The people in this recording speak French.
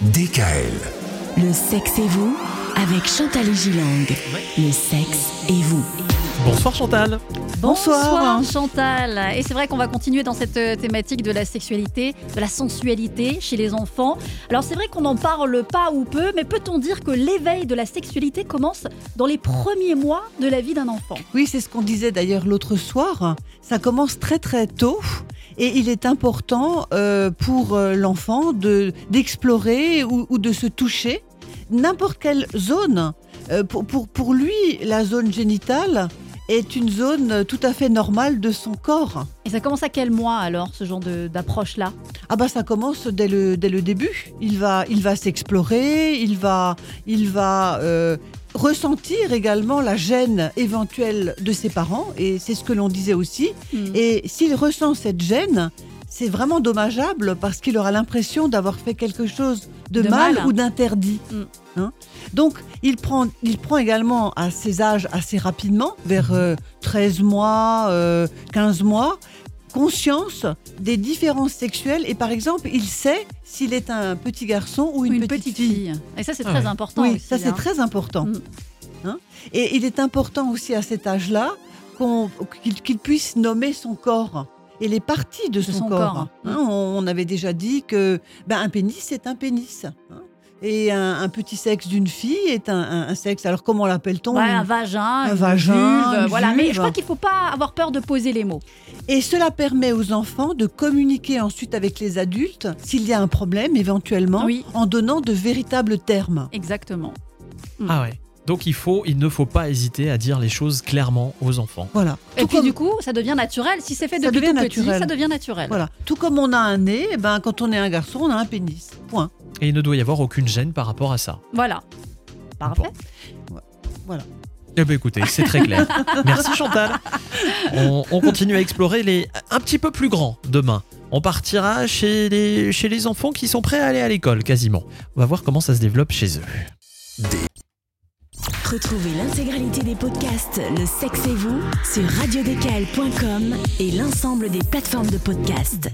DKL. Le sexe et vous avec Chantal Gilang. Le sexe et vous. Bonsoir Chantal. Bonsoir. Chantal. Et c'est vrai qu'on va continuer dans cette euh, thématique de la sexualité, de la sensualité chez les enfants. Alors c'est vrai qu'on n'en parle pas ou peu, mais peut-on dire que l'éveil de la sexualité commence dans les premiers mois de la vie d'un enfant? Oui, c'est ce qu'on disait d'ailleurs l'autre soir. Ça commence très très tôt. Et il est important euh, pour euh, l'enfant de d'explorer ou, ou de se toucher n'importe quelle zone. Euh, pour, pour, pour lui, la zone génitale est une zone tout à fait normale de son corps. Et ça commence à quel mois alors, ce genre d'approche-là? Ah bah ça commence dès le, dès le début. Il va, il va s'explorer, il va, il va euh, ressentir également la gêne éventuelle de ses parents, et c'est ce que l'on disait aussi. Hmm. Et s'il ressent cette gêne, c'est vraiment dommageable parce qu'il aura l'impression d'avoir fait quelque chose de, De mal, mal. ou d'interdit. Mm. Hein Donc, il prend, il prend également à ces âges assez rapidement, vers euh, 13 mois, euh, 15 mois, conscience des différences sexuelles. Et par exemple, il sait s'il est un petit garçon ou Ou une, petite, fille. Et ça c'est Ah très ouais. important Oui, aussi, ça c'est hein. très important. Mm. Hein et il est important aussi à cet âge-là qu'il puisse nommer son corps et les parties de son, son corps. corps. Hein, on, on avait déjà dit que ben, un pénis c'est un pénis. hein. Et un, un petit sexe d'une fille est un, un- un sexe. Alors comment l'appelle-t-on Ouais, un vagin, Un vagin, vulve, une voilà. Mais je crois qu'il faut pas avoir peur de poser les mots. Et cela permet aux enfants de communiquer ensuite avec les adultes s'il y a un problème éventuellement Oui. en donnant de véritables termes. Exactement. Ah ouais. Donc il faut, il ne faut pas hésiter à dire les choses clairement aux enfants. Voilà. Et Tout puis comme- du coup, ça devient naturel. Si c'est fait Ça depuis devient tout petit, naturel. ça devient naturel. Voilà. Tout comme on a un nez, eh ben, quand on est un garçon, on a un pénis. Point. Et il ne doit y avoir aucune gêne par rapport à ça. Voilà. Parfait. Eh bien écoutez, c'est très clair. Merci Chantal. On, on continue à explorer les un petit peu plus grands demain. On partira chez les, chez les enfants qui sont prêts à aller à l'école quasiment. On va voir comment ça se développe chez eux. Retrouvez l'intégralité des podcasts Le sexe et vous sur radiodécal.com et l'ensemble des plateformes de podcasts.